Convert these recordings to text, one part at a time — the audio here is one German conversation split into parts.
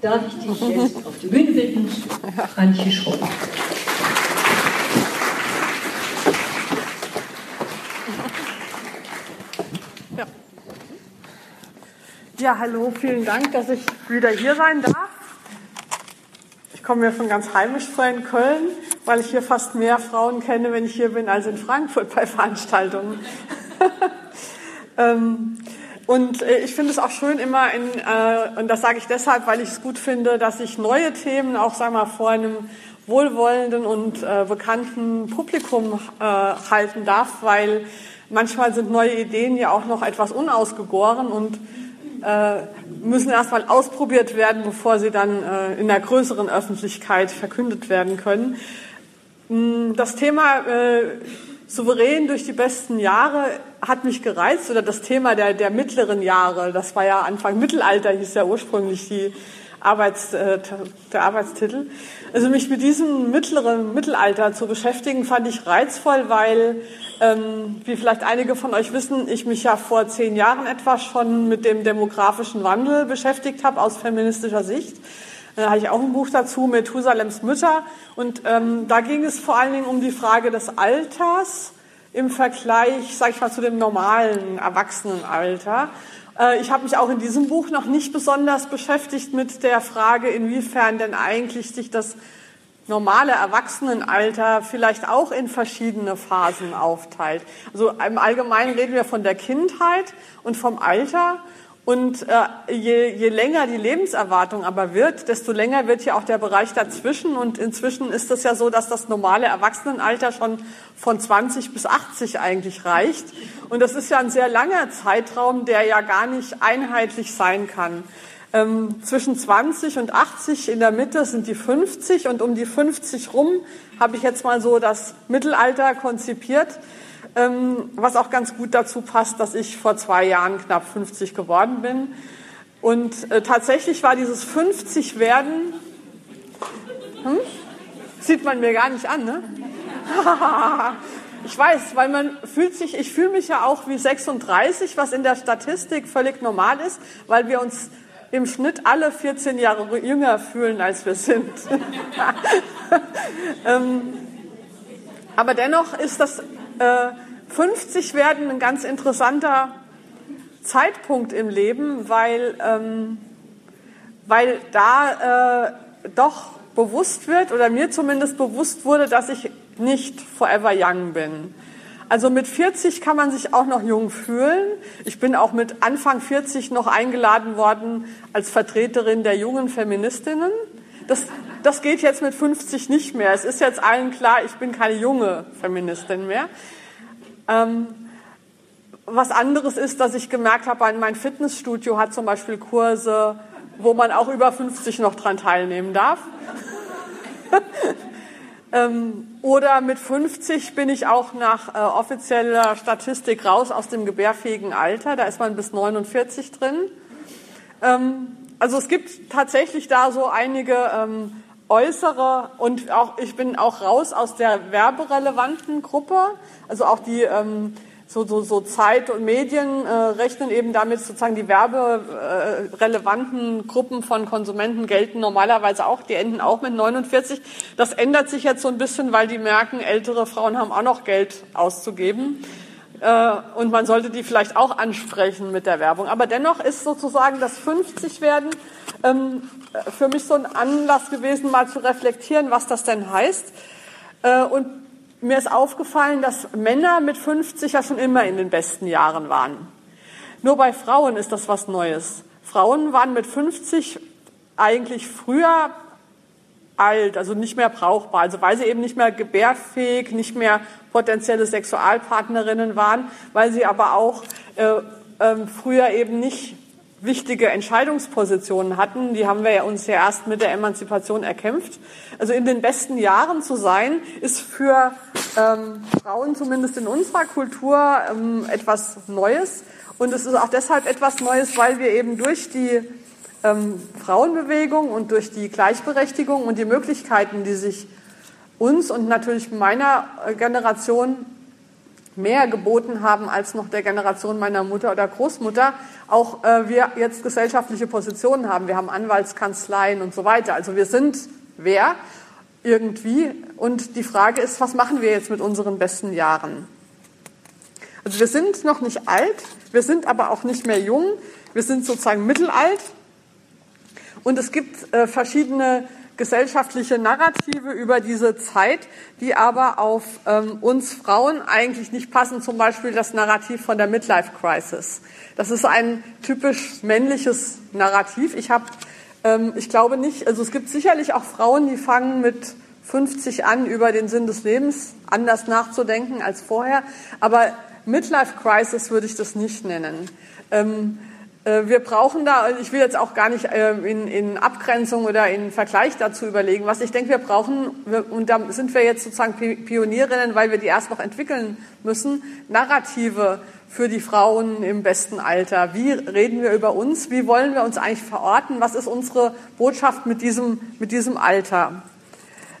darf ich dich jetzt auf die Bühne bitten, Antje Schromm. Ja. ja, hallo, vielen Dank, dass ich wieder hier sein darf. Ich komme mir von ganz heimisch vor in Köln, weil ich hier fast mehr Frauen kenne, wenn ich hier bin, als in Frankfurt bei Veranstaltungen. ähm, und äh, ich finde es auch schön immer, in, äh, und das sage ich deshalb, weil ich es gut finde, dass ich neue Themen auch wir mal, vor einem wohlwollenden und äh, bekannten Publikum äh, halten darf, weil manchmal sind neue Ideen ja auch noch etwas unausgegoren und äh, müssen erstmal ausprobiert werden, bevor sie dann äh, in der größeren Öffentlichkeit verkündet werden können. Mm, das Thema äh, souverän durch die besten Jahre hat mich gereizt oder das Thema der, der mittleren Jahre, das war ja Anfang Mittelalter, hieß ja ursprünglich die Arbeits, äh, der Arbeitstitel. Also mich mit diesem mittleren Mittelalter zu beschäftigen, fand ich reizvoll, weil, ähm, wie vielleicht einige von euch wissen, ich mich ja vor zehn Jahren etwa schon mit dem demografischen Wandel beschäftigt habe aus feministischer Sicht. Da hatte ich auch ein Buch dazu, Methusalems Mütter. Und ähm, da ging es vor allen Dingen um die Frage des Alters im Vergleich, sage ich mal, zu dem normalen Erwachsenenalter. Äh, ich habe mich auch in diesem Buch noch nicht besonders beschäftigt mit der Frage, inwiefern denn eigentlich sich das normale Erwachsenenalter vielleicht auch in verschiedene Phasen aufteilt. Also im Allgemeinen reden wir von der Kindheit und vom Alter. Und äh, je, je länger die Lebenserwartung aber wird, desto länger wird ja auch der Bereich dazwischen. Und inzwischen ist es ja so, dass das normale Erwachsenenalter schon von 20 bis 80 eigentlich reicht. Und das ist ja ein sehr langer Zeitraum, der ja gar nicht einheitlich sein kann. Ähm, zwischen 20 und 80 in der Mitte sind die 50 und um die 50 rum habe ich jetzt mal so das Mittelalter konzipiert. Ähm, was auch ganz gut dazu passt, dass ich vor zwei Jahren knapp 50 geworden bin. Und äh, tatsächlich war dieses 50 werden, hm? sieht man mir gar nicht an, ne? ich weiß, weil man fühlt sich, ich fühle mich ja auch wie 36, was in der Statistik völlig normal ist, weil wir uns im Schnitt alle 14 Jahre jünger fühlen, als wir sind. ähm, aber dennoch ist das äh, 50 werden ein ganz interessanter Zeitpunkt im Leben, weil, ähm, weil da äh, doch bewusst wird oder mir zumindest bewusst wurde, dass ich nicht forever young bin. Also mit 40 kann man sich auch noch jung fühlen. Ich bin auch mit Anfang 40 noch eingeladen worden als Vertreterin der jungen Feministinnen. Das, das geht jetzt mit 50 nicht mehr. Es ist jetzt allen klar, ich bin keine junge Feministin mehr. Ähm, was anderes ist, dass ich gemerkt habe, mein Fitnessstudio hat zum Beispiel Kurse, wo man auch über 50 noch dran teilnehmen darf. ähm, oder mit 50 bin ich auch nach äh, offizieller Statistik raus aus dem gebärfähigen Alter. Da ist man bis 49 drin. Ähm, also es gibt tatsächlich da so einige ähm, äußere und auch ich bin auch raus aus der werberelevanten Gruppe. Also auch die ähm, so, so, so Zeit und Medien äh, rechnen eben damit sozusagen die werberelevanten Gruppen von Konsumenten gelten normalerweise auch, die enden auch mit 49. Das ändert sich jetzt so ein bisschen, weil die merken, ältere Frauen haben auch noch Geld auszugeben. Äh, und man sollte die vielleicht auch ansprechen mit der Werbung. Aber dennoch ist sozusagen das 50 werden für mich so ein Anlass gewesen, mal zu reflektieren, was das denn heißt. Äh, und mir ist aufgefallen, dass Männer mit 50 ja schon immer in den besten Jahren waren. Nur bei Frauen ist das was Neues. Frauen waren mit 50 eigentlich früher alt, also nicht mehr brauchbar, also weil sie eben nicht mehr gebärfähig, nicht mehr potenzielle Sexualpartnerinnen waren, weil sie aber auch äh, äh, früher eben nicht wichtige Entscheidungspositionen hatten. Die haben wir ja uns ja erst mit der Emanzipation erkämpft. Also in den besten Jahren zu sein, ist für ähm, Frauen zumindest in unserer Kultur ähm, etwas Neues. Und es ist auch deshalb etwas Neues, weil wir eben durch die ähm, Frauenbewegung und durch die Gleichberechtigung und die Möglichkeiten, die sich uns und natürlich meiner Generation mehr geboten haben als noch der Generation meiner Mutter oder Großmutter, auch äh, wir jetzt gesellschaftliche Positionen haben. Wir haben Anwaltskanzleien und so weiter. Also wir sind wer irgendwie. Und die Frage ist, was machen wir jetzt mit unseren besten Jahren? Also wir sind noch nicht alt, wir sind aber auch nicht mehr jung, wir sind sozusagen mittelalt. Und es gibt äh, verschiedene gesellschaftliche Narrative über diese Zeit, die aber auf ähm, uns Frauen eigentlich nicht passen. Zum Beispiel das Narrativ von der Midlife Crisis. Das ist ein typisch männliches Narrativ. Ich habe, ähm, ich glaube nicht, also es gibt sicherlich auch Frauen, die fangen mit 50 an, über den Sinn des Lebens anders nachzudenken als vorher. Aber Midlife Crisis würde ich das nicht nennen. Ähm, äh, wir brauchen da, ich will jetzt auch gar nicht äh, in, in Abgrenzung oder in Vergleich dazu überlegen, was ich denke, wir brauchen, und da sind wir jetzt sozusagen Pionierinnen, weil wir die erst noch entwickeln müssen, Narrative für die Frauen im besten Alter. Wie reden wir über uns? Wie wollen wir uns eigentlich verorten? Was ist unsere Botschaft mit diesem, mit diesem Alter?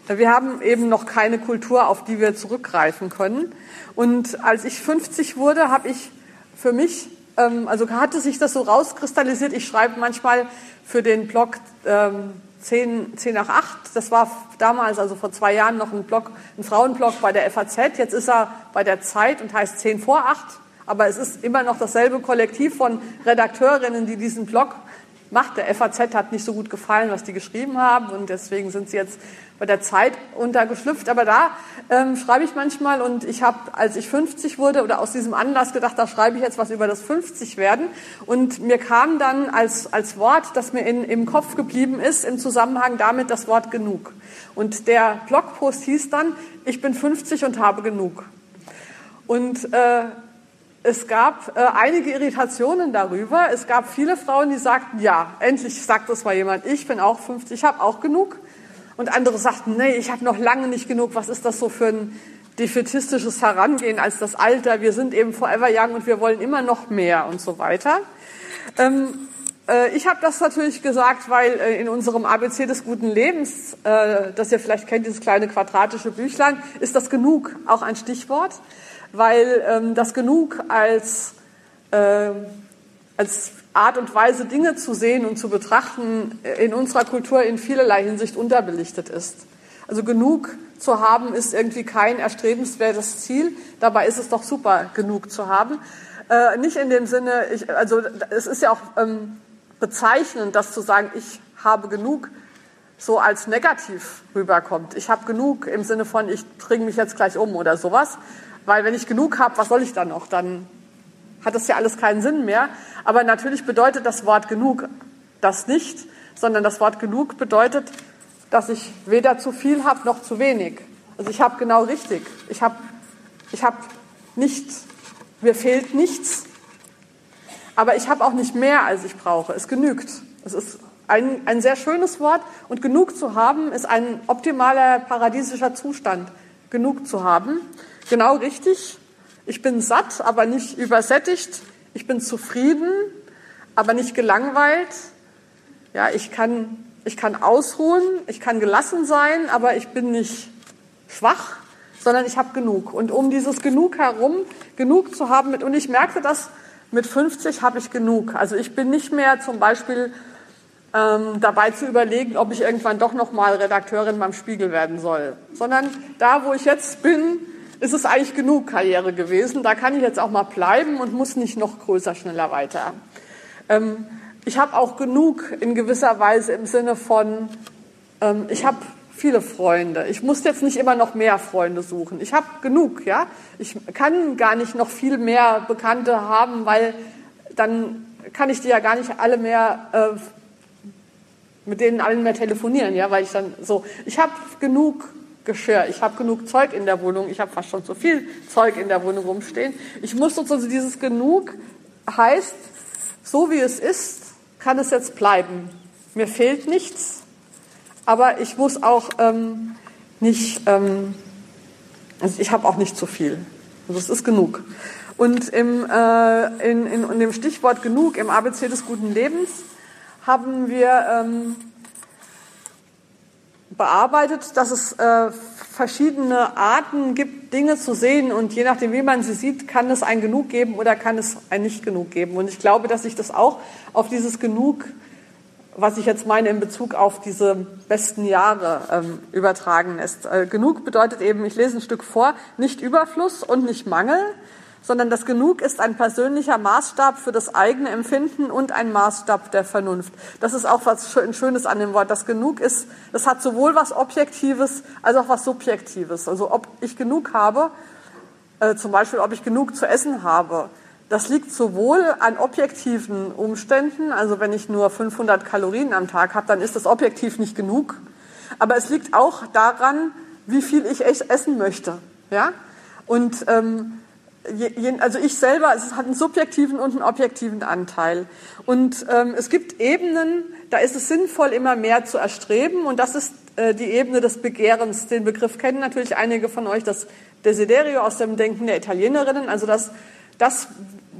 Wir haben eben noch keine Kultur, auf die wir zurückgreifen können. Und als ich 50 wurde, habe ich für mich ähm, also hatte sich das so rauskristallisiert. Ich schreibe manchmal für den Blog ähm, 10, 10 nach 8. Das war damals, also vor zwei Jahren, noch ein Blog, ein Frauenblog bei der FAZ. Jetzt ist er bei der Zeit und heißt 10 vor 8. Aber es ist immer noch dasselbe Kollektiv von Redakteurinnen, die diesen Blog macht. Der FAZ hat nicht so gut gefallen, was die geschrieben haben und deswegen sind sie jetzt bei der Zeit untergeschlüpft. Aber da ähm, schreibe ich manchmal und ich habe, als ich 50 wurde oder aus diesem Anlass gedacht, da schreibe ich jetzt was über das 50 werden. Und mir kam dann als, als Wort, das mir in, im Kopf geblieben ist, im Zusammenhang damit das Wort genug. Und der Blogpost hieß dann, ich bin 50 und habe genug. Und äh, es gab äh, einige Irritationen darüber. Es gab viele Frauen, die sagten, ja, endlich sagt das mal jemand, ich bin auch 50, ich habe auch genug. Und andere sagten, nee, ich habe noch lange nicht genug. Was ist das so für ein defetistisches Herangehen als das Alter? Wir sind eben forever young und wir wollen immer noch mehr und so weiter. Ähm, äh, ich habe das natürlich gesagt, weil äh, in unserem ABC des guten Lebens, äh, das ihr vielleicht kennt, dieses kleine quadratische Büchlein, ist das genug auch ein Stichwort weil ähm, das genug als, äh, als Art und Weise, Dinge zu sehen und zu betrachten, äh, in unserer Kultur in vielerlei Hinsicht unterbelichtet ist. Also genug zu haben ist irgendwie kein erstrebenswertes Ziel. Dabei ist es doch super, genug zu haben. Äh, nicht in dem Sinne, ich, also es ist ja auch ähm, bezeichnend, das zu sagen, ich habe genug, so als negativ rüberkommt. Ich habe genug im Sinne von, ich bringe mich jetzt gleich um oder sowas. Weil wenn ich genug habe, was soll ich dann noch? Dann hat das ja alles keinen Sinn mehr. Aber natürlich bedeutet das Wort genug das nicht, sondern das Wort genug bedeutet, dass ich weder zu viel habe noch zu wenig. Also ich habe genau richtig. Ich habe ich hab nicht, mir fehlt nichts, aber ich habe auch nicht mehr, als ich brauche. Es genügt. Es ist ein, ein sehr schönes Wort und genug zu haben ist ein optimaler paradiesischer Zustand. Genug zu haben. Genau richtig. Ich bin satt, aber nicht übersättigt. Ich bin zufrieden, aber nicht gelangweilt. Ja, ich kann, ich kann ausruhen, ich kann gelassen sein, aber ich bin nicht schwach, sondern ich habe genug. Und um dieses Genug herum, genug zu haben mit, und ich merkte das, mit 50 habe ich genug. Also ich bin nicht mehr zum Beispiel ähm, dabei zu überlegen, ob ich irgendwann doch noch mal Redakteurin beim Spiegel werden soll, sondern da, wo ich jetzt bin, ist es eigentlich genug Karriere gewesen. Da kann ich jetzt auch mal bleiben und muss nicht noch größer, schneller weiter. Ähm, ich habe auch genug in gewisser Weise im Sinne von, ähm, ich habe viele Freunde. Ich muss jetzt nicht immer noch mehr Freunde suchen. Ich habe genug, ja. Ich kann gar nicht noch viel mehr Bekannte haben, weil dann kann ich die ja gar nicht alle mehr äh, mit denen allen mehr telefonieren, ja, weil ich dann so, ich habe genug Geschirr. Ich habe genug Zeug in der Wohnung. Ich habe fast schon zu viel Zeug in der Wohnung rumstehen. Ich muss sozusagen dieses genug heißt, so wie es ist, kann es jetzt bleiben. Mir fehlt nichts, aber ich muss auch ähm, nicht, ähm, also ich habe auch nicht zu viel. Also es ist genug. Und im, äh, in, in, in dem Stichwort genug im ABC des guten Lebens haben wir ähm, bearbeitet, dass es äh, verschiedene Arten gibt, Dinge zu sehen und je nachdem, wie man sie sieht, kann es ein Genug geben oder kann es ein Nicht genug geben. Und ich glaube, dass sich das auch auf dieses Genug, was ich jetzt meine in Bezug auf diese besten Jahre ähm, übertragen lässt. Äh, genug bedeutet eben, ich lese ein Stück vor, nicht Überfluss und nicht Mangel, sondern das Genug ist ein persönlicher Maßstab für das eigene Empfinden und ein Maßstab der Vernunft. Das ist auch was Schönes an dem Wort. Das Genug ist, das hat sowohl was Objektives als auch was Subjektives. Also ob ich genug habe, äh, zum Beispiel ob ich genug zu essen habe, das liegt sowohl an objektiven Umständen, also wenn ich nur 500 Kalorien am Tag habe, dann ist das objektiv nicht genug. Aber es liegt auch daran, wie viel ich essen möchte. Ja? Und ähm, also ich selber, es hat einen subjektiven und einen objektiven Anteil. Und ähm, es gibt Ebenen, da ist es sinnvoll, immer mehr zu erstreben. Und das ist äh, die Ebene des Begehrens. Den Begriff kennen natürlich einige von euch, das Desiderio aus dem Denken der Italienerinnen. Also das, das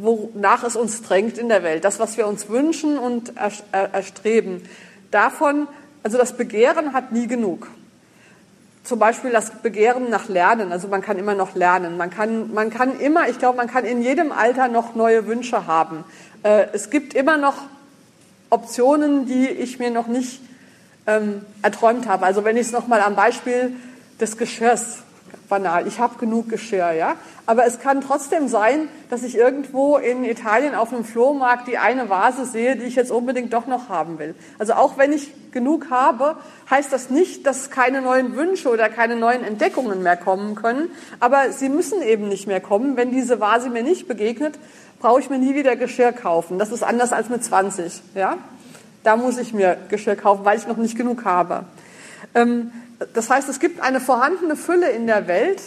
wonach es uns drängt in der Welt, das, was wir uns wünschen und erstreben. Davon, also das Begehren hat nie genug zum Beispiel das Begehren nach Lernen. Also man kann immer noch lernen. Man kann, man kann immer, ich glaube, man kann in jedem Alter noch neue Wünsche haben. Äh, es gibt immer noch Optionen, die ich mir noch nicht ähm, erträumt habe. Also wenn ich es nochmal am Beispiel des Geschirrs banal. Ich habe genug Geschirr, ja. Aber es kann trotzdem sein, dass ich irgendwo in Italien auf einem Flohmarkt die eine Vase sehe, die ich jetzt unbedingt doch noch haben will. Also auch wenn ich genug habe, heißt das nicht, dass keine neuen Wünsche oder keine neuen Entdeckungen mehr kommen können. Aber sie müssen eben nicht mehr kommen. Wenn diese Vase mir nicht begegnet, brauche ich mir nie wieder Geschirr kaufen. Das ist anders als mit 20, ja. Da muss ich mir Geschirr kaufen, weil ich noch nicht genug habe. Ähm, das heißt, es gibt eine vorhandene Fülle in der Welt,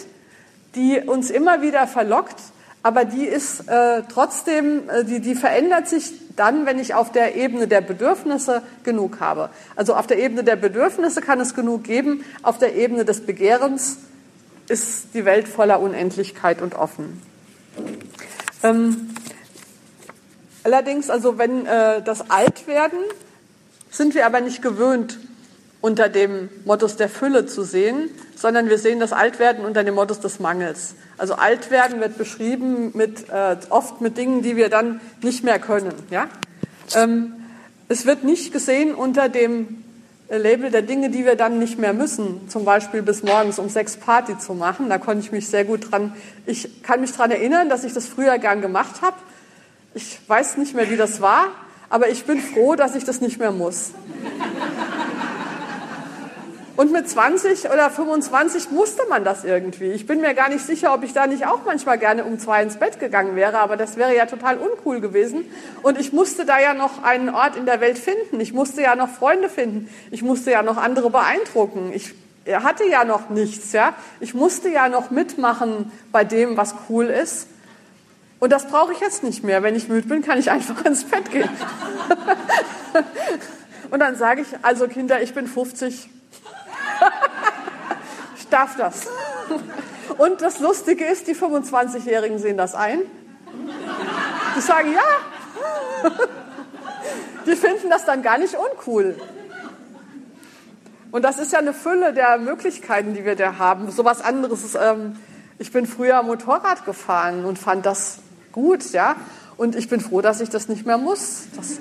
die uns immer wieder verlockt, aber die ist äh, trotzdem, äh, die, die verändert sich dann, wenn ich auf der Ebene der Bedürfnisse genug habe. Also auf der Ebene der Bedürfnisse kann es genug geben, auf der Ebene des Begehrens ist die Welt voller Unendlichkeit und offen. Ähm, allerdings, also wenn äh, das Altwerden, sind wir aber nicht gewöhnt, unter dem Mottos der Fülle zu sehen, sondern wir sehen das Altwerden unter dem Mottos des Mangels. Also Altwerden wird beschrieben mit, äh, oft mit Dingen, die wir dann nicht mehr können. Ja? Ähm, es wird nicht gesehen unter dem Label der Dinge, die wir dann nicht mehr müssen. Zum Beispiel bis morgens um sechs Party zu machen. Da konnte ich mich sehr gut dran, ich kann mich dran erinnern, dass ich das früher gern gemacht habe. Ich weiß nicht mehr, wie das war, aber ich bin froh, dass ich das nicht mehr muss. Und mit 20 oder 25 musste man das irgendwie. Ich bin mir gar nicht sicher, ob ich da nicht auch manchmal gerne um zwei ins Bett gegangen wäre, aber das wäre ja total uncool gewesen. Und ich musste da ja noch einen Ort in der Welt finden. Ich musste ja noch Freunde finden. Ich musste ja noch andere beeindrucken. Ich hatte ja noch nichts, ja. Ich musste ja noch mitmachen bei dem, was cool ist. Und das brauche ich jetzt nicht mehr. Wenn ich müde bin, kann ich einfach ins Bett gehen. Und dann sage ich, also Kinder, ich bin 50 ich darf das. Und das Lustige ist, die 25-Jährigen sehen das ein. Die sagen ja. Die finden das dann gar nicht uncool. Und das ist ja eine Fülle der Möglichkeiten, die wir da haben. So was anderes ist, ähm, ich bin früher Motorrad gefahren und fand das gut, ja. Und ich bin froh, dass ich das nicht mehr muss. Das,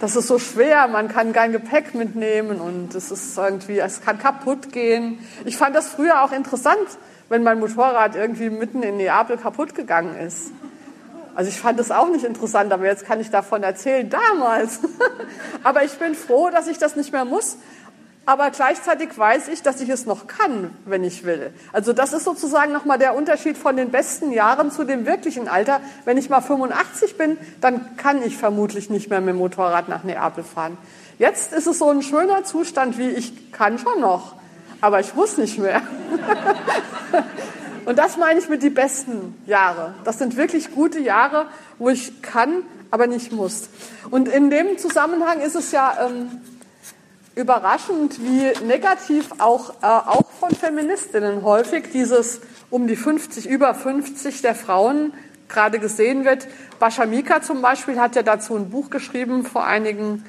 das ist so schwer, man kann kein Gepäck mitnehmen und es ist irgendwie, es kann kaputt gehen. Ich fand das früher auch interessant, wenn mein Motorrad irgendwie mitten in Neapel kaputt gegangen ist. Also ich fand das auch nicht interessant, aber jetzt kann ich davon erzählen, damals. aber ich bin froh, dass ich das nicht mehr muss aber gleichzeitig weiß ich, dass ich es noch kann, wenn ich will. Also das ist sozusagen nochmal der Unterschied von den besten Jahren zu dem wirklichen Alter. Wenn ich mal 85 bin, dann kann ich vermutlich nicht mehr mit dem Motorrad nach Neapel fahren. Jetzt ist es so ein schöner Zustand wie ich kann schon noch, aber ich muss nicht mehr. Und das meine ich mit die besten Jahre. Das sind wirklich gute Jahre, wo ich kann, aber nicht muss. Und in dem Zusammenhang ist es ja ähm, überraschend, wie negativ auch, äh, auch von Feministinnen häufig dieses um die 50, über 50 der Frauen gerade gesehen wird. Bascha Mika zum Beispiel hat ja dazu ein Buch geschrieben vor einigen,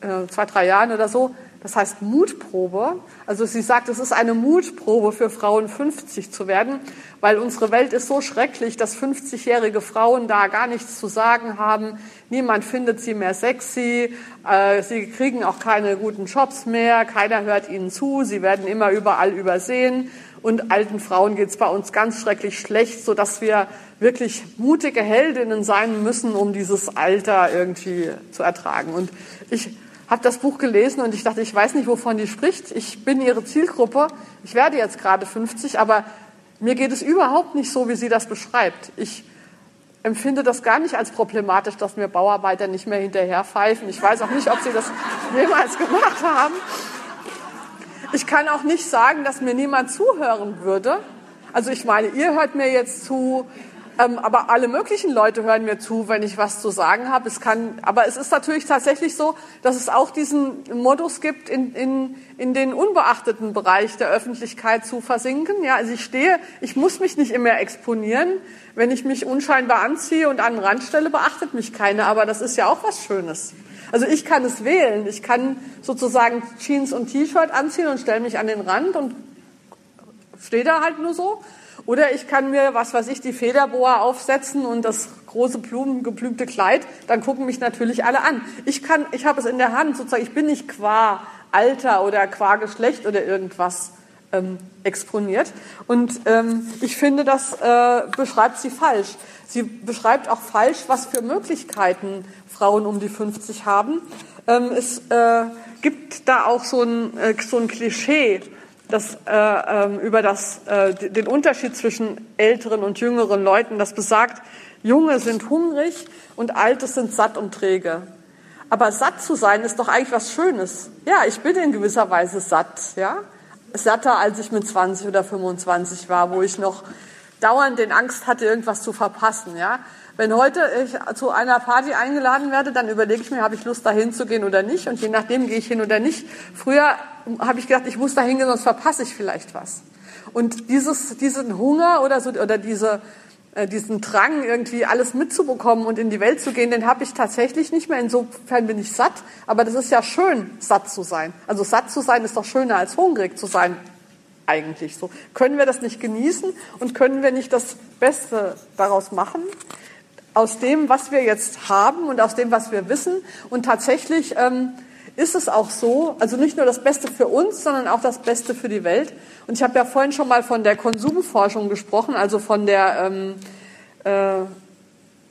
äh, zwei, drei Jahren oder so. Das heißt Mutprobe. Also sie sagt, es ist eine Mutprobe für Frauen 50 zu werden, weil unsere Welt ist so schrecklich, dass 50-jährige Frauen da gar nichts zu sagen haben. Niemand findet sie mehr sexy. Äh, sie kriegen auch keine guten Jobs mehr. Keiner hört ihnen zu. Sie werden immer überall übersehen. Und alten Frauen geht es bei uns ganz schrecklich schlecht, sodass wir wirklich mutige Heldinnen sein müssen, um dieses Alter irgendwie zu ertragen. Und ich habe das Buch gelesen und ich dachte, ich weiß nicht, wovon die spricht. Ich bin ihre Zielgruppe. Ich werde jetzt gerade 50, aber mir geht es überhaupt nicht so, wie sie das beschreibt. Ich empfinde das gar nicht als problematisch, dass mir Bauarbeiter nicht mehr hinterher pfeifen. Ich weiß auch nicht, ob sie das jemals gemacht haben. Ich kann auch nicht sagen, dass mir niemand zuhören würde. Also ich meine, ihr hört mir jetzt zu, ähm, aber alle möglichen Leute hören mir zu, wenn ich was zu sagen habe. Es kann, aber es ist natürlich tatsächlich so, dass es auch diesen Modus gibt, in, in, in den unbeachteten Bereich der Öffentlichkeit zu versinken. Ja, also ich stehe, ich muss mich nicht immer exponieren. Wenn ich mich unscheinbar anziehe und an den Rand stelle, beachtet mich keiner. Aber das ist ja auch was Schönes. Also ich kann es wählen. Ich kann sozusagen Jeans und T-Shirt anziehen und stelle mich an den Rand und stehe da halt nur so. Oder ich kann mir, was weiß ich, die Federboa aufsetzen und das große blumengeblümte Kleid, dann gucken mich natürlich alle an. Ich kann, ich habe es in der Hand, sozusagen, ich bin nicht qua Alter oder qua Geschlecht oder irgendwas ähm, exponiert. Und ähm, ich finde, das äh, beschreibt sie falsch. Sie beschreibt auch falsch, was für Möglichkeiten Frauen um die 50 haben. Ähm, es äh, gibt da auch so ein, äh, so ein Klischee, das, äh, ähm, über das, äh, den Unterschied zwischen älteren und jüngeren Leuten, das besagt, Junge sind hungrig und Alte sind satt und träge. Aber satt zu sein ist doch eigentlich was Schönes. Ja, ich bin in gewisser Weise satt, ja. Satter, als ich mit 20 oder 25 war, wo ich noch dauernd den Angst hatte, irgendwas zu verpassen, ja. Wenn heute ich zu einer Party eingeladen werde, dann überlege ich mir, habe ich Lust, da hinzugehen oder nicht. Und je nachdem gehe ich hin oder nicht. Früher habe ich gedacht, ich muss da hingehen, sonst verpasse ich vielleicht was. Und dieses, diesen Hunger oder, so, oder diese, äh, diesen Drang, irgendwie alles mitzubekommen und in die Welt zu gehen, den habe ich tatsächlich nicht mehr. Insofern bin ich satt. Aber das ist ja schön, satt zu sein. Also satt zu sein ist doch schöner als hungrig zu sein, eigentlich so. Können wir das nicht genießen und können wir nicht das Beste daraus machen? Aus dem, was wir jetzt haben und aus dem, was wir wissen. Und tatsächlich ähm, ist es auch so, also nicht nur das Beste für uns, sondern auch das Beste für die Welt. Und ich habe ja vorhin schon mal von der Konsumforschung gesprochen, also von der, ähm, äh,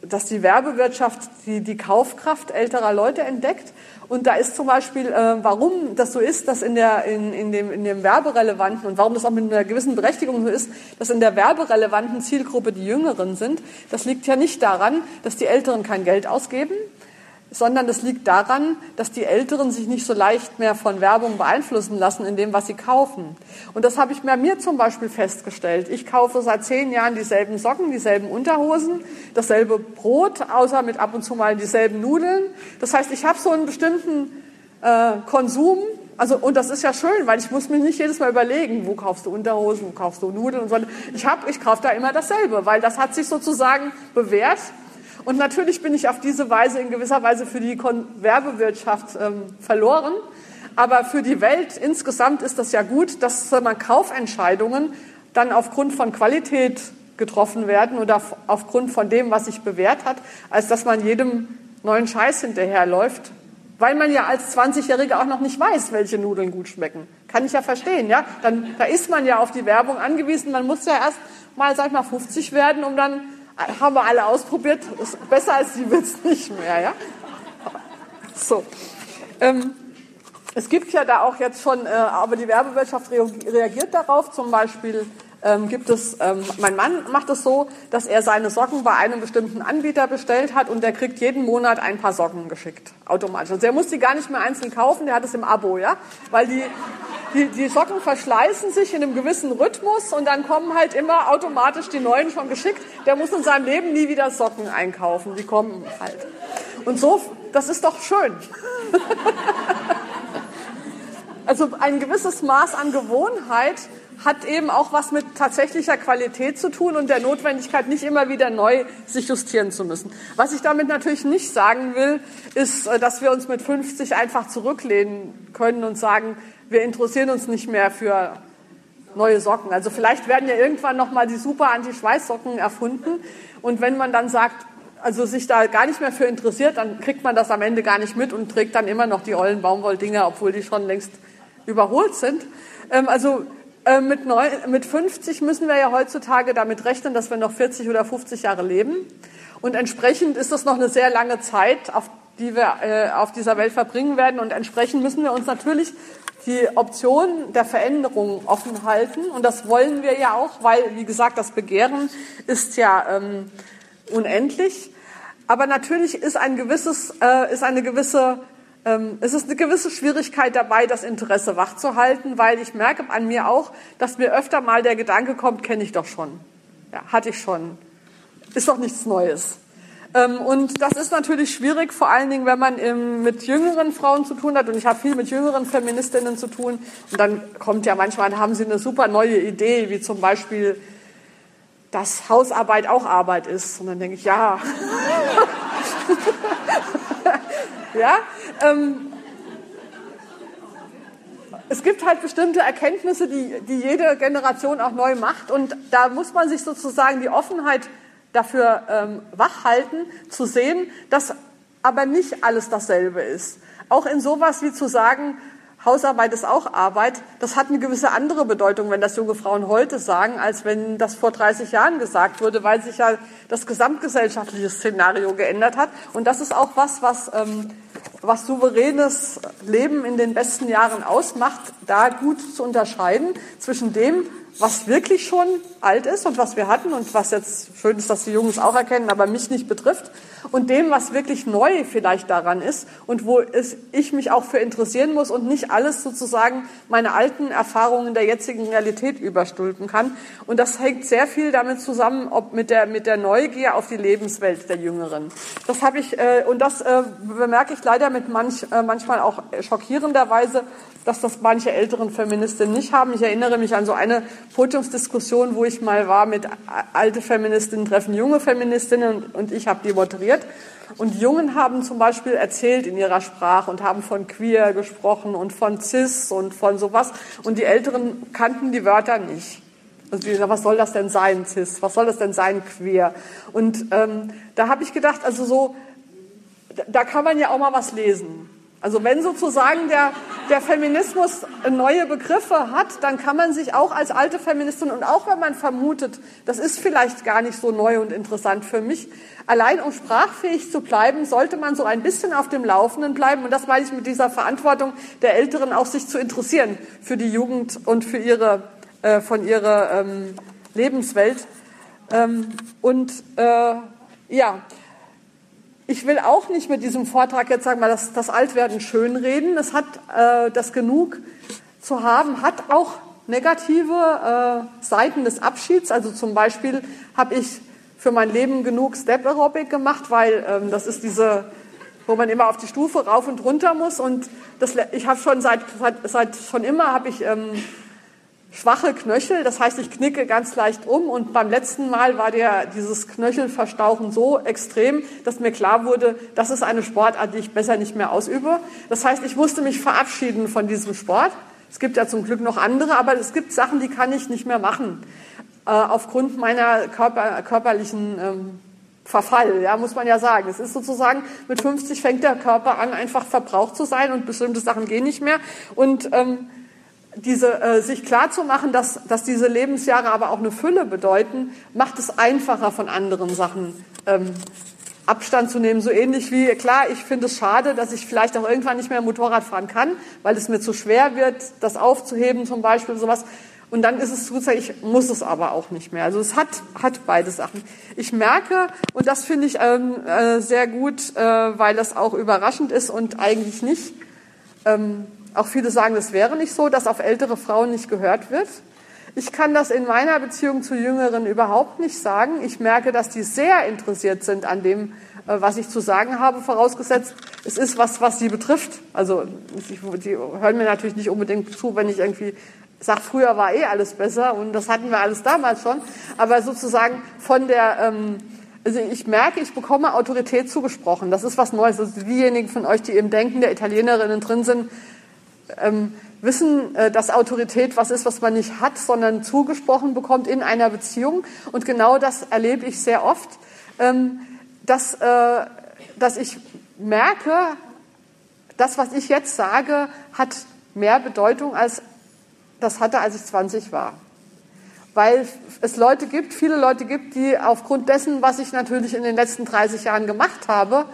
dass die Werbewirtschaft die, die Kaufkraft älterer Leute entdeckt. Und da ist zum Beispiel, äh, warum das so ist, dass in, der, in, in, dem, in dem Werberelevanten und warum das auch mit einer gewissen Berechtigung so ist, dass in der werberelevanten Zielgruppe die Jüngeren sind, das liegt ja nicht daran, dass die Älteren kein Geld ausgeben, sondern es liegt daran, dass die Älteren sich nicht so leicht mehr von Werbung beeinflussen lassen in dem, was sie kaufen. Und das habe ich bei mir zum Beispiel festgestellt. Ich kaufe seit zehn Jahren dieselben Socken, dieselben Unterhosen, dasselbe Brot, außer mit ab und zu mal dieselben Nudeln. Das heißt, ich habe so einen bestimmten äh, Konsum. Also, und das ist ja schön, weil ich muss mir nicht jedes Mal überlegen, wo kaufst du Unterhosen, wo kaufst du Nudeln und so. Ich, hab, ich kaufe da immer dasselbe, weil das hat sich sozusagen bewährt und natürlich bin ich auf diese Weise in gewisser Weise für die Werbewirtschaft ähm, verloren. Aber für die Welt insgesamt ist das ja gut, dass man Kaufentscheidungen dann aufgrund von Qualität getroffen werden oder aufgrund von dem, was sich bewährt hat, als dass man jedem neuen Scheiß hinterherläuft, weil man ja als 20-Jährige auch noch nicht weiß, welche Nudeln gut schmecken. Kann ich ja verstehen, ja? Dann, da ist man ja auf die Werbung angewiesen. Man muss ja erst mal, sag ich mal, 50 werden, um dann haben wir alle ausprobiert. Ist besser als die wird's nicht mehr, ja? So. Ähm, es gibt ja da auch jetzt schon, äh, aber die Werbewirtschaft reagiert darauf. Zum Beispiel ähm, gibt es, ähm, mein Mann macht es so, dass er seine Socken bei einem bestimmten Anbieter bestellt hat und der kriegt jeden Monat ein paar Socken geschickt, automatisch. Also er muss die gar nicht mehr einzeln kaufen, der hat es im Abo, ja, weil die die, die Socken verschleißen sich in einem gewissen Rhythmus und dann kommen halt immer automatisch die neuen schon geschickt. Der muss in seinem Leben nie wieder Socken einkaufen, die kommen halt. Und so, das ist doch schön. also ein gewisses Maß an Gewohnheit hat eben auch was mit tatsächlicher Qualität zu tun und der Notwendigkeit, nicht immer wieder neu sich justieren zu müssen. Was ich damit natürlich nicht sagen will, ist, äh, dass wir uns mit 50 einfach zurücklehnen können und sagen, wir interessieren uns nicht mehr für neue Socken. Also vielleicht werden ja irgendwann noch mal die super Anti-Schweißsocken erfunden und wenn man dann sagt, also sich da gar nicht mehr für interessiert, dann kriegt man das am Ende gar nicht mit und trägt dann immer noch die ollen Baumwolldinger, obwohl die schon längst überholt sind. Ähm, also äh, mit, neun, mit 50 müssen wir ja heutzutage damit rechnen, dass wir noch 40 oder 50 Jahre leben. Und entsprechend ist das noch eine sehr lange Zeit, auf die wir äh, auf dieser Welt verbringen werden. Und entsprechend müssen wir uns natürlich die Option der Veränderung offen halten. Und das wollen wir ja auch, weil, wie gesagt, das Begehren ist ja ähm, unendlich. Aber natürlich ist ein gewisses, äh, ist eine gewisse, ähm, es ist eine gewisse Schwierigkeit dabei, das Interesse wachzuhalten, weil ich merke an mir auch, dass mir öfter mal der Gedanke kommt, kenne ich doch schon. Ja, hatte ich schon. Ist doch nichts Neues. Ähm, und das ist natürlich schwierig, vor allen Dingen, wenn man mit jüngeren Frauen zu tun hat. Und ich habe viel mit jüngeren Feministinnen zu tun. Und dann kommt ja manchmal, haben sie eine super neue Idee, wie zum Beispiel, dass Hausarbeit auch Arbeit ist. Und dann denke ich, ja. ja. Ähm, es gibt halt bestimmte Erkenntnisse, die, die jede Generation auch neu macht. Und da muss man sich sozusagen die Offenheit dafür ähm, wachhalten, zu sehen, dass aber nicht alles dasselbe ist. Auch in sowas wie zu sagen, Hausarbeit ist auch Arbeit, das hat eine gewisse andere Bedeutung, wenn das junge Frauen heute sagen, als wenn das vor 30 Jahren gesagt wurde, weil sich ja das gesamtgesellschaftliche Szenario geändert hat. Und das ist auch was, was, ähm, was souveränes Leben in den besten Jahren ausmacht, da gut zu unterscheiden zwischen dem, was wirklich schon alt ist und was wir hatten und was jetzt schön ist, dass die Jungs auch erkennen, aber mich nicht betrifft und dem, was wirklich neu vielleicht daran ist und wo es, ich mich auch für interessieren muss und nicht alles sozusagen meine alten Erfahrungen der jetzigen Realität überstülpen kann. Und das hängt sehr viel damit zusammen, ob mit der, mit der Neugier auf die Lebenswelt der Jüngeren. Das habe ich, äh, und das äh, bemerke ich leider mit manch, äh, manchmal auch schockierenderweise, dass das manche älteren Feministinnen nicht haben. Ich erinnere mich an so eine Podiumsdiskussion, wo ich mal war mit alte Feministinnen treffen junge Feministinnen und ich habe die moderiert. Und Jungen haben zum Beispiel erzählt in ihrer Sprache und haben von queer gesprochen und von cis und von sowas. Und die Älteren kannten die Wörter nicht. Also die gesagt, was soll das denn sein, cis? Was soll das denn sein, queer? Und ähm, da habe ich gedacht, also so, da kann man ja auch mal was lesen. Also wenn sozusagen der, der Feminismus neue Begriffe hat, dann kann man sich auch als alte Feministin und auch wenn man vermutet, das ist vielleicht gar nicht so neu und interessant für mich, allein um sprachfähig zu bleiben, sollte man so ein bisschen auf dem Laufenden bleiben. Und das meine ich mit dieser Verantwortung der Älteren auch sich zu interessieren für die Jugend und für ihre, äh, von ihrer ähm, Lebenswelt. Ähm, und äh, ja, ich will auch nicht mit diesem Vortrag jetzt sagen, mal das, das Altwerden schönreden. Es hat äh, das genug zu haben, hat auch negative äh, Seiten des Abschieds. Also zum Beispiel habe ich für mein Leben genug Step Aerobic gemacht, weil ähm, das ist diese, wo man immer auf die Stufe rauf und runter muss. Und das, ich habe schon seit, seit, seit schon immer habe ich ähm, schwache Knöchel, das heißt, ich knicke ganz leicht um und beim letzten Mal war der, dieses Knöchelverstauchen so extrem, dass mir klar wurde, das ist eine Sportart, die ich besser nicht mehr ausübe. Das heißt, ich musste mich verabschieden von diesem Sport. Es gibt ja zum Glück noch andere, aber es gibt Sachen, die kann ich nicht mehr machen, äh, aufgrund meiner Körper, körperlichen ähm, Verfall, ja, muss man ja sagen. Es ist sozusagen, mit 50 fängt der Körper an, einfach verbraucht zu sein und bestimmte Sachen gehen nicht mehr. Und ähm, diese, äh, sich klar zu machen, dass, dass diese Lebensjahre aber auch eine Fülle bedeuten, macht es einfacher von anderen Sachen ähm, Abstand zu nehmen. So ähnlich wie, klar, ich finde es schade, dass ich vielleicht auch irgendwann nicht mehr Motorrad fahren kann, weil es mir zu schwer wird, das aufzuheben zum Beispiel, sowas. Und dann ist es sozusagen, ich muss es aber auch nicht mehr. Also es hat, hat beide Sachen. Ich merke, und das finde ich ähm, äh, sehr gut, äh, weil das auch überraschend ist und eigentlich nicht, ähm, auch viele sagen, es wäre nicht so, dass auf ältere Frauen nicht gehört wird. Ich kann das in meiner Beziehung zu Jüngeren überhaupt nicht sagen. Ich merke, dass die sehr interessiert sind an dem, äh, was ich zu sagen habe, vorausgesetzt, es ist was, was sie betrifft. Also sie hören mir natürlich nicht unbedingt zu, wenn ich irgendwie sage, früher war eh alles besser und das hatten wir alles damals schon. Aber sozusagen von der, ähm, also ich merke, ich bekomme Autorität zugesprochen. Das ist was Neues. Also diejenigen von euch, die im Denken der Italienerinnen drin sind, ähm, wissen, äh, dass Autorität was ist, was man nicht hat, sondern zugesprochen bekommt in einer Beziehung. Und genau das erlebe ich sehr oft, ähm, dass, äh, dass ich merke, das, was ich jetzt sage, hat mehr Bedeutung als das hatte, als ich 20 war. Weil es Leute gibt, viele Leute gibt, die aufgrund dessen, was ich natürlich in den letzten 30 Jahren gemacht habe,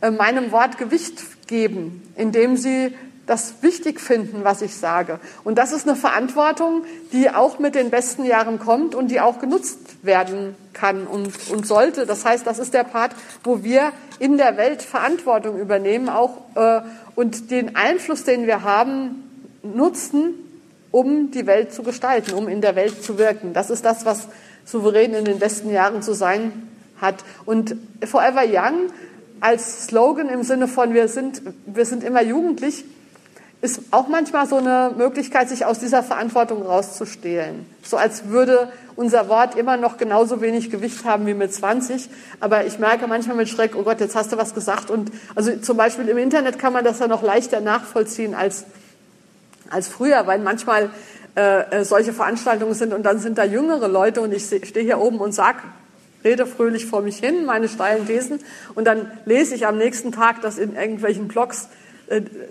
äh, meinem Wort Gewicht geben, indem sie das wichtig finden, was ich sage. Und das ist eine Verantwortung, die auch mit den besten Jahren kommt und die auch genutzt werden kann und, und sollte. Das heißt, das ist der Part, wo wir in der Welt Verantwortung übernehmen auch äh, und den Einfluss, den wir haben, nutzen, um die Welt zu gestalten, um in der Welt zu wirken. Das ist das, was souverän in den besten Jahren zu sein hat. Und Forever Young als Slogan im Sinne von wir sind, wir sind immer jugendlich, ist auch manchmal so eine Möglichkeit, sich aus dieser Verantwortung rauszustehlen. So als würde unser Wort immer noch genauso wenig Gewicht haben wie mit 20. Aber ich merke manchmal mit Schreck, oh Gott, jetzt hast du was gesagt. Und also zum Beispiel im Internet kann man das ja noch leichter nachvollziehen als als früher, weil manchmal äh, äh, solche Veranstaltungen sind und dann sind da jüngere Leute und ich stehe hier oben und sag, rede fröhlich vor mich hin, meine steilen Thesen und dann lese ich am nächsten Tag, dass in irgendwelchen Blogs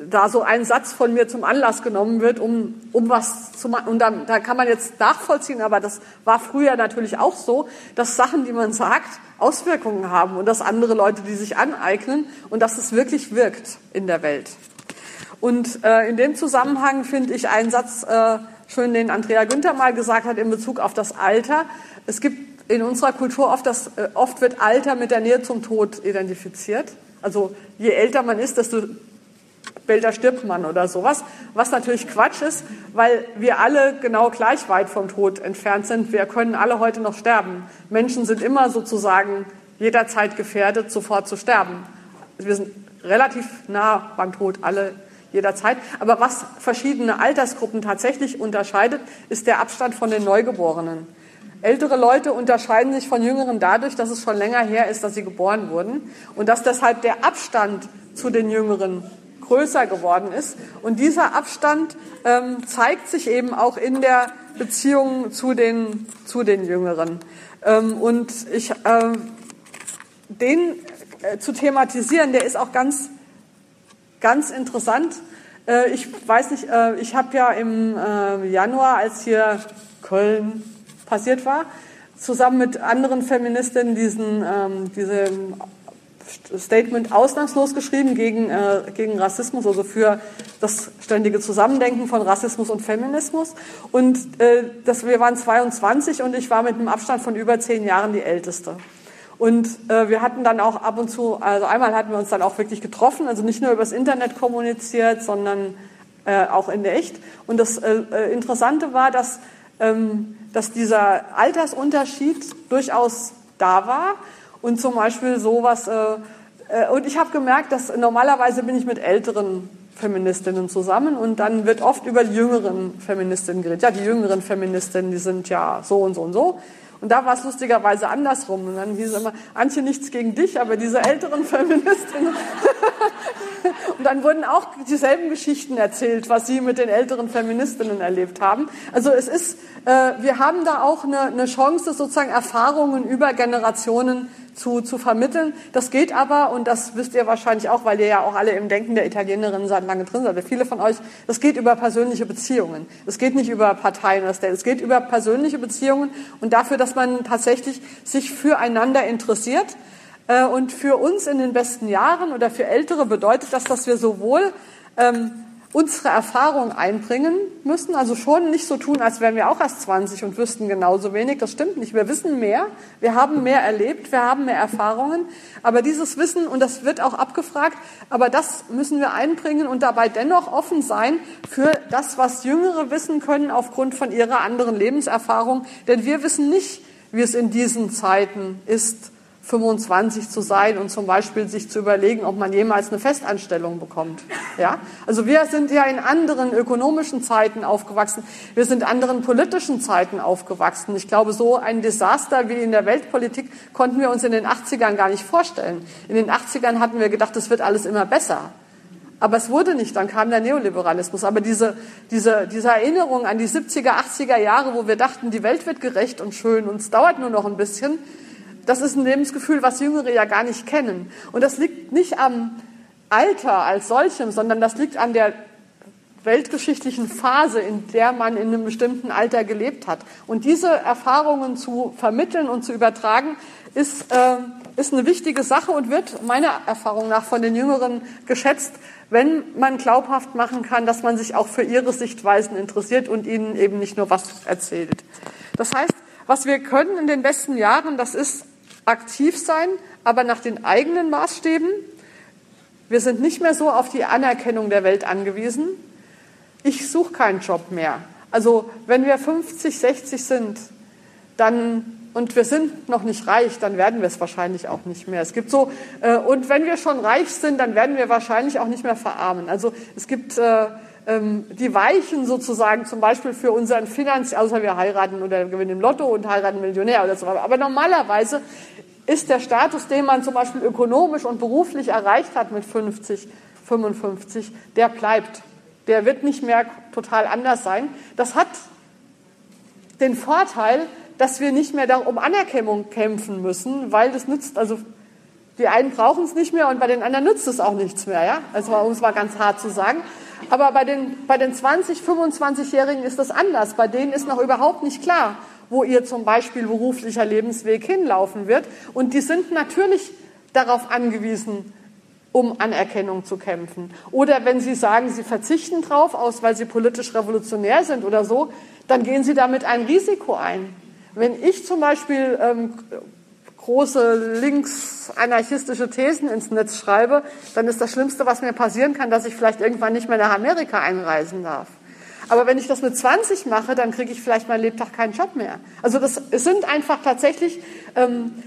da so ein Satz von mir zum Anlass genommen wird, um, um was zu machen. Und dann, da kann man jetzt nachvollziehen, aber das war früher natürlich auch so, dass Sachen, die man sagt, Auswirkungen haben und dass andere Leute die sich aneignen und dass es wirklich wirkt in der Welt. Und äh, in dem Zusammenhang finde ich einen Satz äh, schön, den Andrea Günther mal gesagt hat in Bezug auf das Alter. Es gibt in unserer Kultur oft, das, äh, oft wird Alter mit der Nähe zum Tod identifiziert. Also je älter man ist, desto später stirbt man oder sowas. Was natürlich Quatsch ist, weil wir alle genau gleich weit vom Tod entfernt sind. Wir können alle heute noch sterben. Menschen sind immer sozusagen jederzeit gefährdet, sofort zu sterben. Wir sind relativ nah beim Tod, alle jederzeit. Aber was verschiedene Altersgruppen tatsächlich unterscheidet, ist der Abstand von den Neugeborenen. Ältere Leute unterscheiden sich von Jüngeren dadurch, dass es schon länger her ist, dass sie geboren wurden und dass deshalb der Abstand zu den Jüngeren größer geworden ist. Und dieser Abstand ähm, zeigt sich eben auch in der Beziehung zu den, zu den Jüngeren. Ähm, und ich, äh, den äh, zu thematisieren, der ist auch ganz ganz interessant. Äh, ich weiß nicht, äh, ich habe ja im äh, Januar, als hier Köln passiert war, zusammen mit anderen Feministinnen diesen, ähm, diese Statement ausnahmslos geschrieben gegen, äh, gegen Rassismus, also für das ständige Zusammendenken von Rassismus und Feminismus. Und äh, das, wir waren 22 und ich war mit einem Abstand von über zehn Jahren die Älteste. Und äh, wir hatten dann auch ab und zu, also einmal hatten wir uns dann auch wirklich getroffen, also nicht nur übers Internet kommuniziert, sondern äh, auch in der Echt. Und das äh, äh Interessante war, dass, ähm, dass dieser Altersunterschied durchaus da war und zum Beispiel sowas, äh, äh, und ich habe gemerkt, dass normalerweise bin ich mit älteren Feministinnen zusammen und dann wird oft über die jüngeren Feministinnen geredet. Ja, die jüngeren Feministinnen, die sind ja so und so und so. Und da war es lustigerweise andersrum. Und dann hieß es immer, Antje, nichts gegen dich, aber diese älteren Feministinnen. und dann wurden auch dieselben Geschichten erzählt, was sie mit den älteren Feministinnen erlebt haben. Also es ist, äh, wir haben da auch eine, Chance, sozusagen Erfahrungen über Generationen zu, zu vermitteln. Das geht aber, und das wisst ihr wahrscheinlich auch, weil ihr ja auch alle im Denken der Italienerinnen seit lange drin seid, viele von euch, das geht über persönliche Beziehungen. Es geht nicht über Parteien. Es geht über persönliche Beziehungen und dafür, dass man tatsächlich sich füreinander interessiert. Äh, und für uns in den besten Jahren oder für Ältere bedeutet das, dass wir sowohl ähm, unsere Erfahrung einbringen müssen. Also schon nicht so tun, als wären wir auch erst 20 und wüssten genauso wenig. Das stimmt nicht. Wir wissen mehr. Wir haben mehr erlebt. Wir haben mehr Erfahrungen. Aber dieses Wissen, und das wird auch abgefragt, aber das müssen wir einbringen und dabei dennoch offen sein für das, was Jüngere wissen können aufgrund von ihrer anderen Lebenserfahrung. Denn wir wissen nicht, wie es in diesen Zeiten ist, 25 zu sein und zum Beispiel sich zu überlegen, ob man jemals eine Festanstellung bekommt. Ja? Also wir sind ja in anderen ökonomischen Zeiten aufgewachsen. Wir sind in anderen politischen Zeiten aufgewachsen. Ich glaube, so ein Desaster wie in der Weltpolitik konnten wir uns in den 80ern gar nicht vorstellen. In den 80ern hatten wir gedacht, es wird alles immer besser. Aber es wurde nicht, dann kam der Neoliberalismus. Aber diese, diese, diese Erinnerung an die 70er, 80er Jahre, wo wir dachten, die Welt wird gerecht und schön und es dauert nur noch ein bisschen, das ist ein Lebensgefühl, was Jüngere ja gar nicht kennen. Und das liegt nicht am Alter als solchem, sondern das liegt an der weltgeschichtlichen Phase, in der man in einem bestimmten Alter gelebt hat. Und diese Erfahrungen zu vermitteln und zu übertragen, ist, äh, ist eine wichtige Sache und wird meiner Erfahrung nach von den Jüngeren geschätzt, wenn man glaubhaft machen kann, dass man sich auch für ihre Sichtweisen interessiert und ihnen eben nicht nur was erzählt. Das heißt, was wir können in den besten Jahren, das ist aktiv sein, aber nach den eigenen Maßstäben. Wir sind nicht mehr so auf die Anerkennung der Welt angewiesen. Ich suche keinen Job mehr. Also wenn wir 50, 60 sind, dann und wir sind noch nicht reich, dann werden wir es wahrscheinlich auch nicht mehr. Es gibt so äh, und wenn wir schon reich sind, dann werden wir wahrscheinlich auch nicht mehr verarmen. Also es gibt äh, die Weichen sozusagen zum Beispiel für unseren Finanz, außer wir heiraten oder gewinnen im Lotto und heiraten Millionär oder so. Aber normalerweise ist der Status, den man zum Beispiel ökonomisch und beruflich erreicht hat mit 50, 55, der bleibt. Der wird nicht mehr total anders sein. Das hat den Vorteil, dass wir nicht mehr um Anerkennung kämpfen müssen, weil das nützt, also die einen brauchen es nicht mehr und bei den anderen nützt es auch nichts mehr, ja? Also, um es mal ganz hart zu sagen. Aber bei den, bei den 20, 25-Jährigen ist das anders. Bei denen ist noch überhaupt nicht klar, wo ihr zum Beispiel beruflicher Lebensweg hinlaufen wird. Und die sind natürlich darauf angewiesen, um Anerkennung zu kämpfen. Oder wenn sie sagen, sie verzichten drauf, aus, weil sie politisch revolutionär sind oder so, dann gehen sie damit ein Risiko ein. Wenn ich zum Beispiel ähm, große linksanarchistische Thesen ins Netz schreibe, dann ist das Schlimmste, was mir passieren kann, dass ich vielleicht irgendwann nicht mehr nach Amerika einreisen darf. Aber wenn ich das mit 20 mache, dann kriege ich vielleicht mein Lebtag keinen Job mehr. Also das es sind einfach tatsächlich, ähm,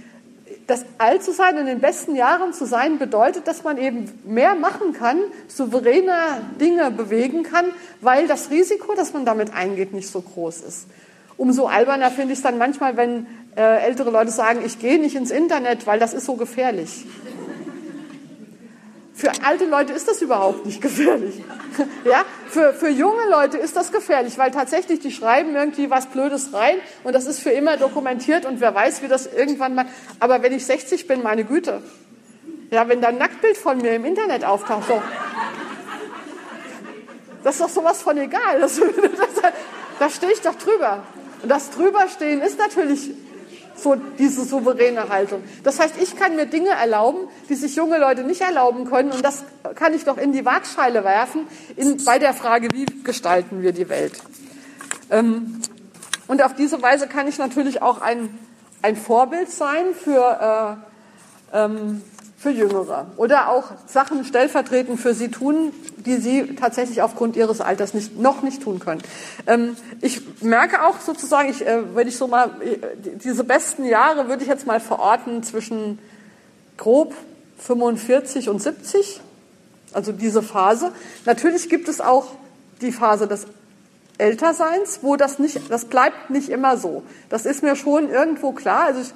das alt zu sein, in den besten Jahren zu sein, bedeutet, dass man eben mehr machen kann, souveräner Dinge bewegen kann, weil das Risiko, das man damit eingeht, nicht so groß ist. Umso alberner finde ich es dann manchmal, wenn äh, ältere Leute sagen, ich gehe nicht ins Internet, weil das ist so gefährlich. Für alte Leute ist das überhaupt nicht gefährlich. Ja, für, für junge Leute ist das gefährlich, weil tatsächlich die schreiben irgendwie was Blödes rein und das ist für immer dokumentiert und wer weiß, wie das irgendwann mal. Aber wenn ich 60 bin, meine Güte. Ja, wenn da ein Nacktbild von mir im Internet auftaucht, so. Das ist doch sowas von egal. Das, das, da stehe ich doch drüber. Und das drüberstehen ist natürlich so diese souveräne Haltung. Das heißt, ich kann mir Dinge erlauben, die sich junge Leute nicht erlauben können. Und das kann ich doch in die Waagschale werfen in, bei der Frage, wie gestalten wir die Welt. Ähm, und auf diese Weise kann ich natürlich auch ein, ein Vorbild sein für äh, ähm, für Jüngere oder auch Sachen stellvertretend für sie tun, die sie tatsächlich aufgrund ihres Alters nicht, noch nicht tun können. Ähm, ich merke auch sozusagen, ich, äh, wenn ich so mal äh, diese besten Jahre würde ich jetzt mal verorten zwischen grob 45 und 70, also diese Phase. Natürlich gibt es auch die Phase des Älterseins, wo das nicht, das bleibt nicht immer so. Das ist mir schon irgendwo klar. Also ich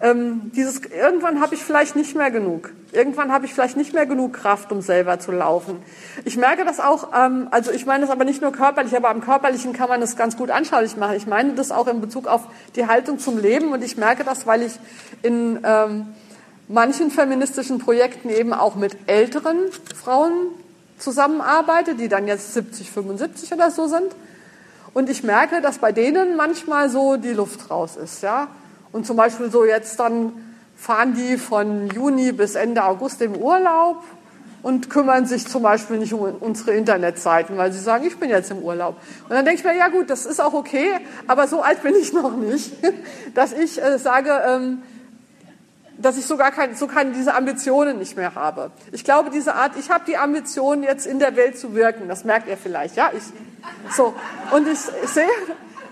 ähm, dieses, irgendwann habe ich vielleicht nicht mehr genug. Irgendwann habe ich vielleicht nicht mehr genug Kraft, um selber zu laufen. Ich merke das auch, ähm, also ich meine das aber nicht nur körperlich, aber am körperlichen kann man das ganz gut anschaulich machen. Ich meine das auch in Bezug auf die Haltung zum Leben und ich merke das, weil ich in ähm, manchen feministischen Projekten eben auch mit älteren Frauen zusammenarbeite, die dann jetzt 70, 75 oder so sind. Und ich merke, dass bei denen manchmal so die Luft raus ist, ja. Und zum Beispiel so jetzt dann fahren die von Juni bis Ende August im Urlaub. und kümmern sich zum Beispiel nicht um unsere Internetseiten, weil sie sagen, ich bin jetzt im Urlaub. Und dann denke ich mir, ja gut, das ist auch okay, aber so alt bin ich noch nicht, dass ich äh, sage, ähm, dass ich sogar kein, so keine, diese Ambitionen nicht mehr habe. Ich glaube, diese Art, ich habe die Ambition, jetzt in der Welt zu wirken. Das merkt ihr vielleicht, ja? Ich, so. Und ich, ich sehe,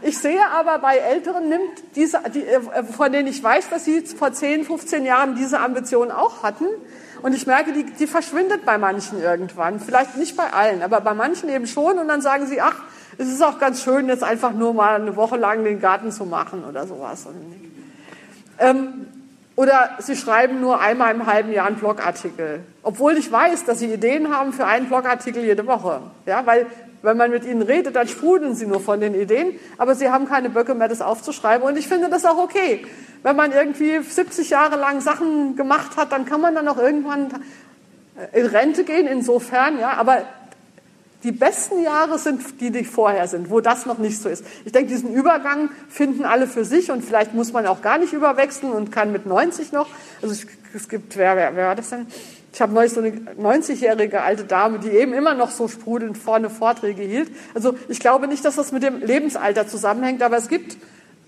ich sehe aber bei Älteren nimmt diese, die, äh, von denen ich weiß, dass sie vor 10, 15 Jahren diese Ambition auch hatten. Und ich merke, die, die verschwindet bei manchen irgendwann. Vielleicht nicht bei allen, aber bei manchen eben schon. Und dann sagen sie, ach, es ist auch ganz schön, jetzt einfach nur mal eine Woche lang den Garten zu machen oder sowas. Ähm, oder sie schreiben nur einmal im halben Jahr einen Blogartikel. Obwohl ich weiß, dass sie Ideen haben für einen Blogartikel jede Woche. Ja, weil wenn man mit ihnen redet, dann sprudeln sie nur von den Ideen, aber sie haben keine Böcke mehr, das aufzuschreiben. Und ich finde das auch okay. Wenn man irgendwie 70 Jahre lang Sachen gemacht hat, dann kann man dann auch irgendwann in Rente gehen, insofern, ja, aber die besten Jahre sind die, die vorher sind, wo das noch nicht so ist. Ich denke, diesen Übergang finden alle für sich und vielleicht muss man auch gar nicht überwechseln und kann mit 90 noch. Also es gibt, wer, wer, wer war das denn? Ich habe neulich so eine 90-jährige alte Dame, die eben immer noch so sprudelnd vorne Vorträge hielt. Also ich glaube nicht, dass das mit dem Lebensalter zusammenhängt, aber es gibt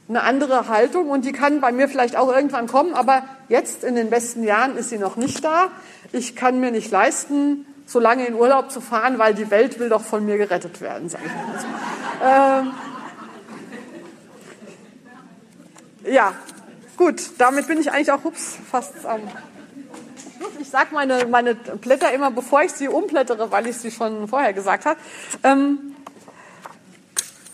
eine andere Haltung und die kann bei mir vielleicht auch irgendwann kommen, aber jetzt in den besten Jahren ist sie noch nicht da. Ich kann mir nicht leisten, so lange in Urlaub zu fahren, weil die Welt will doch von mir gerettet werden, sage ich mal. ähm, ja, gut, damit bin ich eigentlich auch hups, fast am. Ich sage meine, meine Blätter immer, bevor ich sie umblättere, weil ich sie schon vorher gesagt habe. Ähm,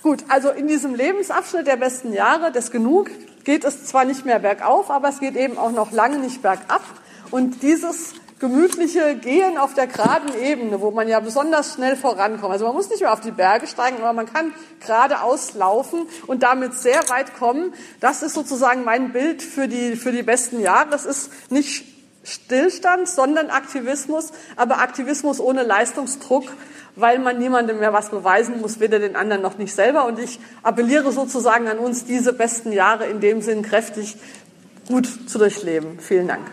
gut, also in diesem Lebensabschnitt der besten Jahre, des Genug, geht es zwar nicht mehr bergauf, aber es geht eben auch noch lange nicht bergab. Und dieses gemütliche Gehen auf der geraden Ebene, wo man ja besonders schnell vorankommt. Also man muss nicht mehr auf die Berge steigen, aber man kann geradeaus laufen und damit sehr weit kommen. Das ist sozusagen mein Bild für die, für die besten Jahre. Das ist nicht Stillstand, sondern Aktivismus, aber Aktivismus ohne Leistungsdruck, weil man niemandem mehr was beweisen muss, weder den anderen noch nicht selber. Und ich appelliere sozusagen an uns, diese besten Jahre in dem Sinn kräftig gut zu durchleben. Vielen Dank.